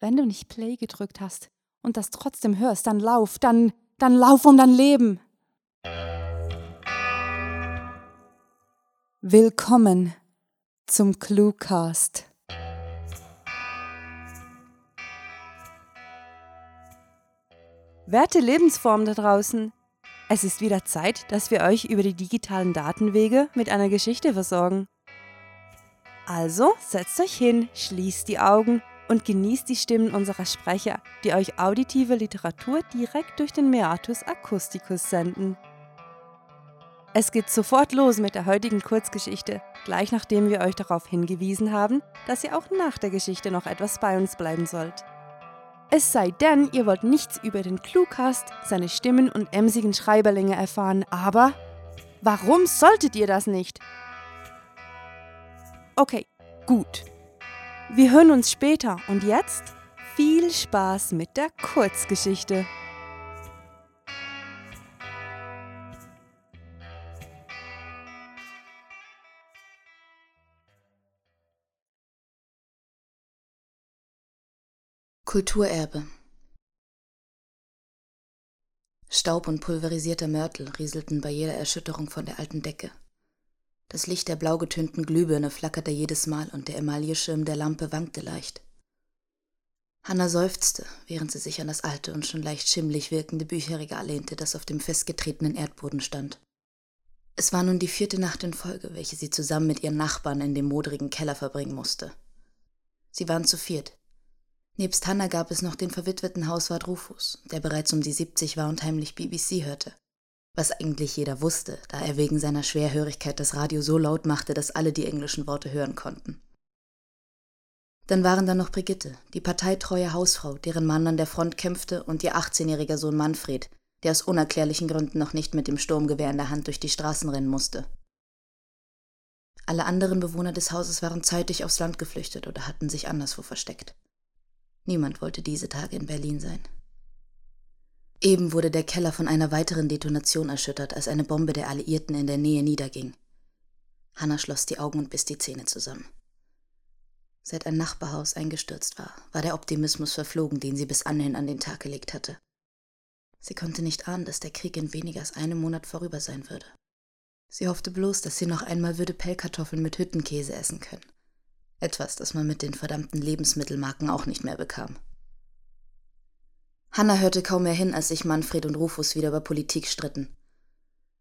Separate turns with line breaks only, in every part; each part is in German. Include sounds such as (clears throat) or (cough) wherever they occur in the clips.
Wenn du nicht Play gedrückt hast und das trotzdem hörst, dann lauf, dann, dann lauf um dein Leben. Willkommen zum Cluecast. Werte Lebensform da draußen, es ist wieder Zeit, dass wir euch über die digitalen Datenwege mit einer Geschichte versorgen. Also setzt euch hin, schließt die Augen und genießt die Stimmen unserer Sprecher, die euch auditive Literatur direkt durch den Meatus Acousticus senden. Es geht sofort los mit der heutigen Kurzgeschichte, gleich nachdem wir euch darauf hingewiesen haben, dass ihr auch nach der Geschichte noch etwas bei uns bleiben sollt. Es sei denn, ihr wollt nichts über den Cluecast, seine Stimmen und emsigen Schreiberlinge erfahren, aber warum solltet ihr das nicht? Okay, gut. Wir hören uns später und jetzt viel Spaß mit der Kurzgeschichte.
Kulturerbe Staub und pulverisierter Mörtel rieselten bei jeder Erschütterung von der alten Decke. Das Licht der blau getönten Glühbirne flackerte jedes Mal und der Emailleschirm der Lampe wankte leicht. Hanna seufzte, während sie sich an das alte und schon leicht schimmlig wirkende Bücherregal lehnte, das auf dem festgetretenen Erdboden stand. Es war nun die vierte Nacht in Folge, welche sie zusammen mit ihren Nachbarn in dem modrigen Keller verbringen musste. Sie waren zu viert. Nebst Hanna gab es noch den verwitweten Hauswart Rufus, der bereits um die 70 war und heimlich BBC hörte was eigentlich jeder wusste, da er wegen seiner Schwerhörigkeit das Radio so laut machte, dass alle die englischen Worte hören konnten. Dann waren da noch Brigitte, die parteitreue Hausfrau, deren Mann an der Front kämpfte, und ihr 18-jähriger Sohn Manfred, der aus unerklärlichen Gründen noch nicht mit dem Sturmgewehr in der Hand durch die Straßen rennen musste. Alle anderen Bewohner des Hauses waren zeitig aufs Land geflüchtet oder hatten sich anderswo versteckt. Niemand wollte diese Tage in Berlin sein. Eben wurde der Keller von einer weiteren Detonation erschüttert, als eine Bombe der Alliierten in der Nähe niederging. Hanna schloss die Augen und biss die Zähne zusammen. Seit ein Nachbarhaus eingestürzt war, war der Optimismus verflogen, den sie bis anhin an den Tag gelegt hatte. Sie konnte nicht ahnen, dass der Krieg in weniger als einem Monat vorüber sein würde. Sie hoffte bloß, dass sie noch einmal würde Pellkartoffeln mit Hüttenkäse essen können. Etwas, das man mit den verdammten Lebensmittelmarken auch nicht mehr bekam. Hanna hörte kaum mehr hin, als sich Manfred und Rufus wieder über Politik stritten.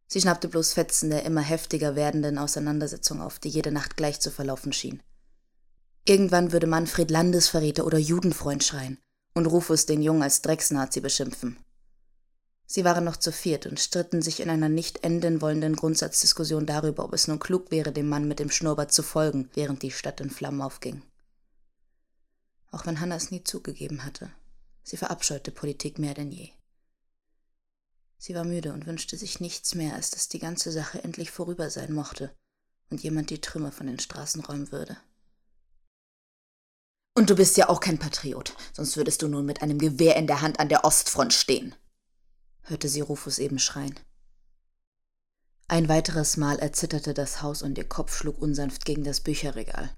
Sie schnappte bloß Fetzen der immer heftiger werdenden Auseinandersetzung auf, die jede Nacht gleich zu verlaufen schien. Irgendwann würde Manfred Landesverräter oder Judenfreund schreien und Rufus den Jungen als Drecksnazi beschimpfen. Sie waren noch zu viert und stritten sich in einer nicht enden wollenden Grundsatzdiskussion darüber, ob es nun klug wäre, dem Mann mit dem Schnurrbart zu folgen, während die Stadt in Flammen aufging. Auch wenn Hannah es nie zugegeben hatte. Sie verabscheute Politik mehr denn je. Sie war müde und wünschte sich nichts mehr, als dass die ganze Sache endlich vorüber sein mochte und jemand die Trümmer von den Straßen räumen würde. Und du bist ja auch kein Patriot, sonst würdest du nun mit einem Gewehr in der Hand an der Ostfront stehen, hörte sie Rufus eben schreien. Ein weiteres Mal erzitterte das Haus und ihr Kopf schlug unsanft gegen das Bücherregal.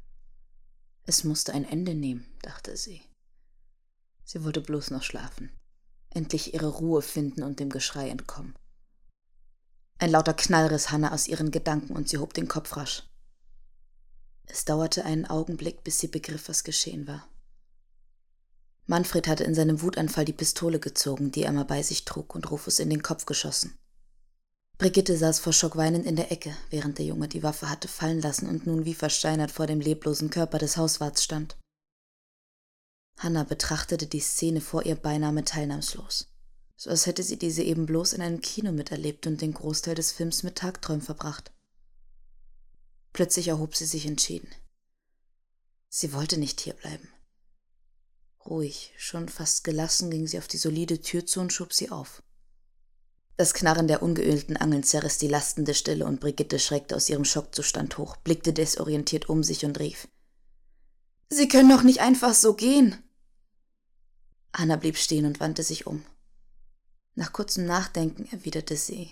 Es musste ein Ende nehmen, dachte sie. Sie wollte bloß noch schlafen, endlich ihre Ruhe finden und dem Geschrei entkommen. Ein lauter Knall riss Hanna aus ihren Gedanken und sie hob den Kopf rasch. Es dauerte einen Augenblick, bis sie begriff, was geschehen war. Manfred hatte in seinem Wutanfall die Pistole gezogen, die er mal bei sich trug, und Rufus in den Kopf geschossen. Brigitte saß vor Schock weinend in der Ecke, während der Junge die Waffe hatte fallen lassen und nun wie versteinert vor dem leblosen Körper des Hauswarts stand. Hanna betrachtete die Szene vor ihr beinahe teilnahmslos, so als hätte sie diese eben bloß in einem Kino miterlebt und den Großteil des Films mit Tagträumen verbracht. Plötzlich erhob sie sich entschieden. Sie wollte nicht hierbleiben. Ruhig, schon fast gelassen ging sie auf die solide Tür zu und schob sie auf. Das Knarren der ungeölten Angeln zerriss die lastende Stille und Brigitte schreckte aus ihrem Schockzustand hoch, blickte desorientiert um sich und rief: Sie können doch nicht einfach so gehen! Anna blieb stehen und wandte sich um. Nach kurzem Nachdenken erwiderte sie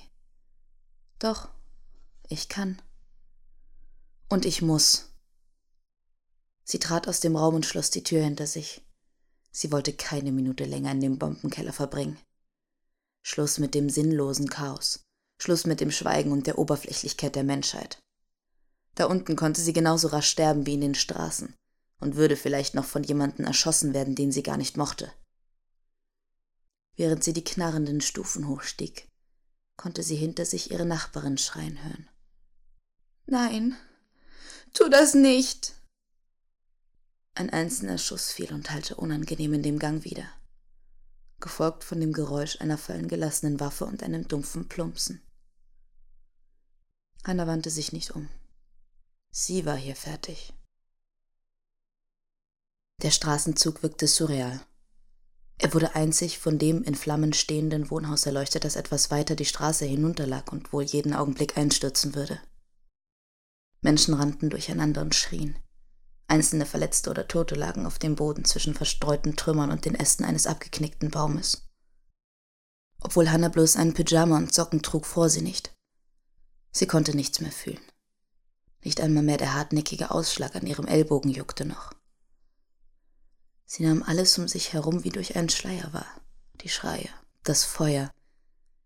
Doch, ich kann. Und ich muss. Sie trat aus dem Raum und schloss die Tür hinter sich. Sie wollte keine Minute länger in dem Bombenkeller verbringen. Schluss mit dem sinnlosen Chaos. Schluss mit dem Schweigen und der Oberflächlichkeit der Menschheit. Da unten konnte sie genauso rasch sterben wie in den Straßen und würde vielleicht noch von jemandem erschossen werden, den sie gar nicht mochte. Während sie die knarrenden Stufen hochstieg, konnte sie hinter sich ihre Nachbarin schreien hören. Nein, tu das nicht! Ein einzelner Schuss fiel und hallte unangenehm in dem Gang wieder, gefolgt von dem Geräusch einer fallen gelassenen Waffe und einem dumpfen Plumpsen. Hanna wandte sich nicht um. Sie war hier fertig. Der Straßenzug wirkte surreal. Er wurde einzig von dem in Flammen stehenden Wohnhaus erleuchtet, das etwas weiter die Straße hinunterlag und wohl jeden Augenblick einstürzen würde. Menschen rannten durcheinander und schrien. Einzelne Verletzte oder Tote lagen auf dem Boden zwischen verstreuten Trümmern und den Ästen eines abgeknickten Baumes. Obwohl Hannah bloß einen Pyjama und Socken trug, fror sie nicht. Sie konnte nichts mehr fühlen. Nicht einmal mehr der hartnäckige Ausschlag an ihrem Ellbogen juckte noch. Sie nahm alles um sich herum wie durch einen Schleier wahr. Die Schreie, das Feuer,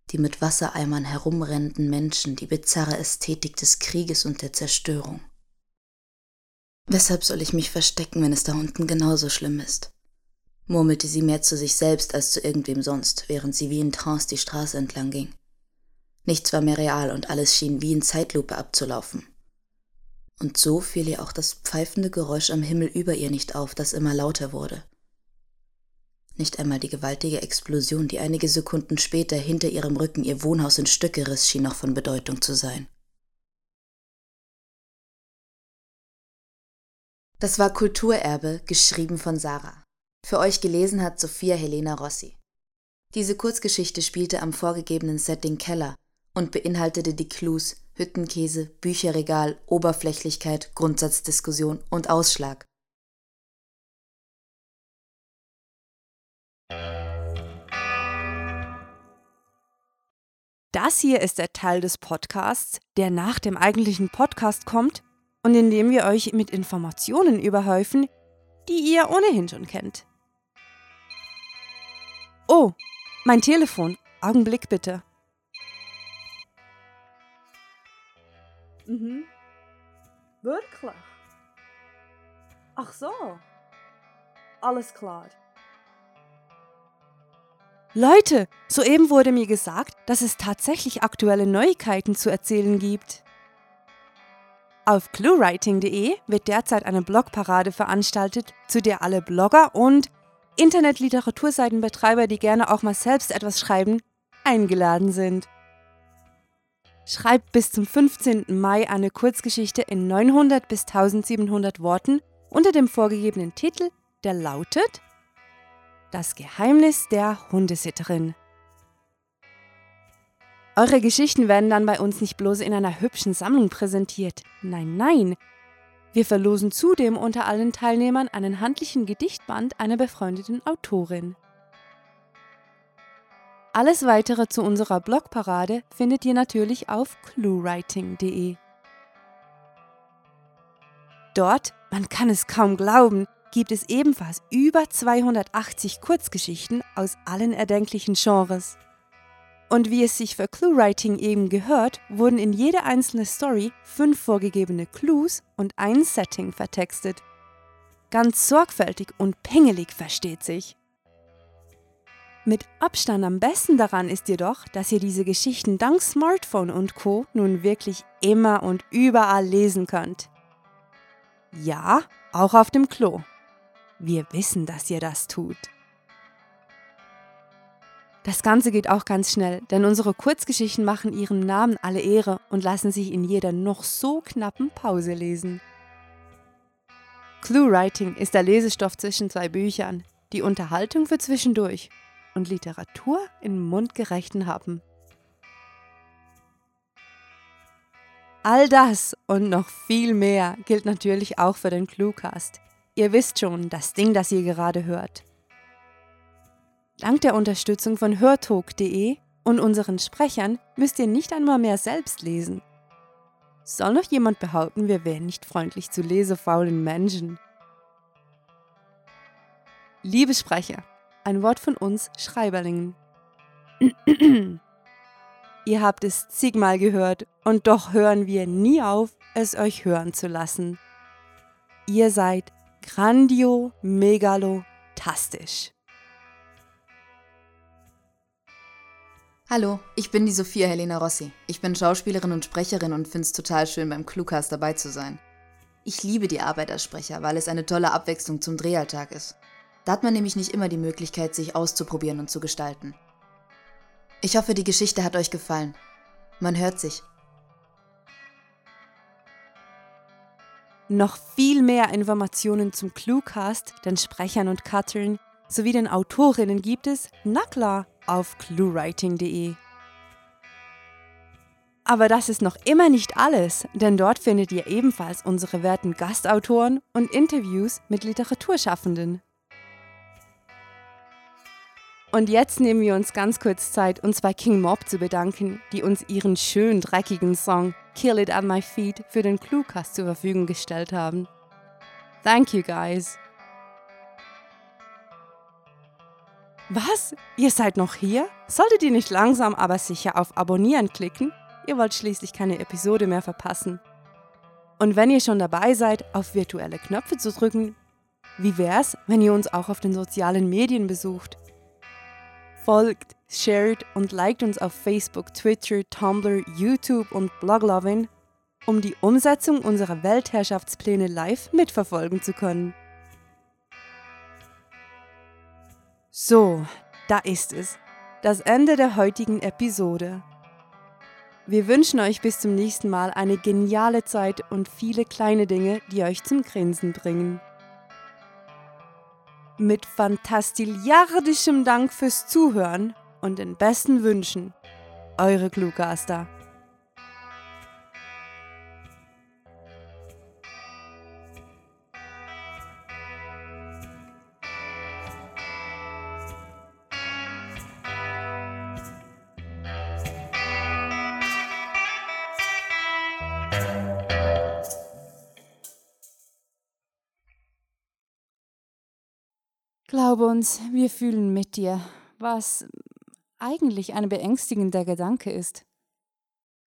die mit Wassereimern herumrennenden Menschen, die bizarre Ästhetik des Krieges und der Zerstörung. Weshalb soll ich mich verstecken, wenn es da unten genauso schlimm ist? murmelte sie mehr zu sich selbst als zu irgendwem sonst, während sie wie in Trance die Straße entlang ging. Nichts war mehr real und alles schien wie in Zeitlupe abzulaufen. Und so fiel ihr auch das pfeifende Geräusch am Himmel über ihr nicht auf, das immer lauter wurde. Nicht einmal die gewaltige Explosion, die einige Sekunden später hinter ihrem Rücken ihr Wohnhaus in Stücke riss, schien noch von Bedeutung zu sein. Das war Kulturerbe, geschrieben von Sarah. Für euch gelesen hat Sophia Helena Rossi. Diese Kurzgeschichte spielte am vorgegebenen Setting Keller und beinhaltete die Clues Hüttenkäse, Bücherregal, Oberflächlichkeit, Grundsatzdiskussion und Ausschlag.
Das hier ist der Teil des Podcasts, der nach dem eigentlichen Podcast kommt und in dem wir euch mit Informationen überhäufen, die ihr ohnehin schon kennt. Oh, mein Telefon. Augenblick bitte. Mhm. Wirklich? Ach so. Alles klar. Leute, soeben wurde mir gesagt, dass es tatsächlich aktuelle Neuigkeiten zu erzählen gibt. Auf cluewriting.de wird derzeit eine Blogparade veranstaltet, zu der alle Blogger und Internetliteraturseitenbetreiber, die gerne auch mal selbst etwas schreiben, eingeladen sind. Schreibt bis zum 15. Mai eine Kurzgeschichte in 900 bis 1700 Worten unter dem vorgegebenen Titel, der lautet Das Geheimnis der Hundesitterin. Eure Geschichten werden dann bei uns nicht bloß in einer hübschen Sammlung präsentiert. Nein, nein. Wir verlosen zudem unter allen Teilnehmern einen handlichen Gedichtband einer befreundeten Autorin. Alles weitere zu unserer Blogparade findet ihr natürlich auf cluewriting.de. Dort, man kann es kaum glauben, gibt es ebenfalls über 280 Kurzgeschichten aus allen erdenklichen Genres. Und wie es sich für Cluewriting eben gehört, wurden in jede einzelne Story fünf vorgegebene Clues und ein Setting vertextet. Ganz sorgfältig und pingelig versteht sich. Mit Abstand am besten daran ist jedoch, dass ihr diese Geschichten dank Smartphone und Co nun wirklich immer und überall lesen könnt. Ja, auch auf dem Klo. Wir wissen, dass ihr das tut. Das Ganze geht auch ganz schnell, denn unsere Kurzgeschichten machen ihrem Namen alle Ehre und lassen sich in jeder noch so knappen Pause lesen. Clue Writing ist der Lesestoff zwischen zwei Büchern, die Unterhaltung für zwischendurch und Literatur in mundgerechten Happen. All das und noch viel mehr gilt natürlich auch für den Cluecast. Ihr wisst schon, das Ding, das ihr gerade hört. Dank der Unterstützung von hörtalk.de und unseren Sprechern müsst ihr nicht einmal mehr selbst lesen. Soll noch jemand behaupten, wir wären nicht freundlich zu lesefaulen Menschen? Liebe Sprecher, ein Wort von uns Schreiberlingen. (clears throat) Ihr habt es zigmal gehört und doch hören wir nie auf, es euch hören zu lassen. Ihr seid grandio, megalo, tastisch.
Hallo, ich bin die Sophia Helena Rossi. Ich bin Schauspielerin und Sprecherin und finde es total schön, beim Cluecast dabei zu sein. Ich liebe die Arbeit als Sprecher, weil es eine tolle Abwechslung zum Drehalltag ist. Da hat man nämlich nicht immer die Möglichkeit, sich auszuprobieren und zu gestalten. Ich hoffe, die Geschichte hat euch gefallen. Man hört sich.
Noch viel mehr Informationen zum Cluecast, den Sprechern und Cuttern sowie den Autorinnen gibt es, na klar, auf cluewriting.de. Aber das ist noch immer nicht alles, denn dort findet ihr ebenfalls unsere werten Gastautoren und Interviews mit Literaturschaffenden. Und jetzt nehmen wir uns ganz kurz Zeit, uns bei King Mob zu bedanken, die uns ihren schön dreckigen Song Kill It at My Feet für den Cluecast zur Verfügung gestellt haben. Thank you guys. Was? Ihr seid noch hier? Solltet ihr nicht langsam aber sicher auf Abonnieren klicken? Ihr wollt schließlich keine Episode mehr verpassen. Und wenn ihr schon dabei seid, auf virtuelle Knöpfe zu drücken, wie wär's, wenn ihr uns auch auf den sozialen Medien besucht? Folgt, shared und liked uns auf Facebook, Twitter, Tumblr, YouTube und Bloglovin, um die Umsetzung unserer Weltherrschaftspläne live mitverfolgen zu können. So, da ist es. Das Ende der heutigen Episode. Wir wünschen euch bis zum nächsten Mal eine geniale Zeit und viele kleine Dinge, die euch zum Grinsen bringen mit fantastiliardischem Dank fürs Zuhören und den besten Wünschen. Eure Cluecaster. Glaube uns, wir fühlen mit dir, was eigentlich ein beängstigender Gedanke ist.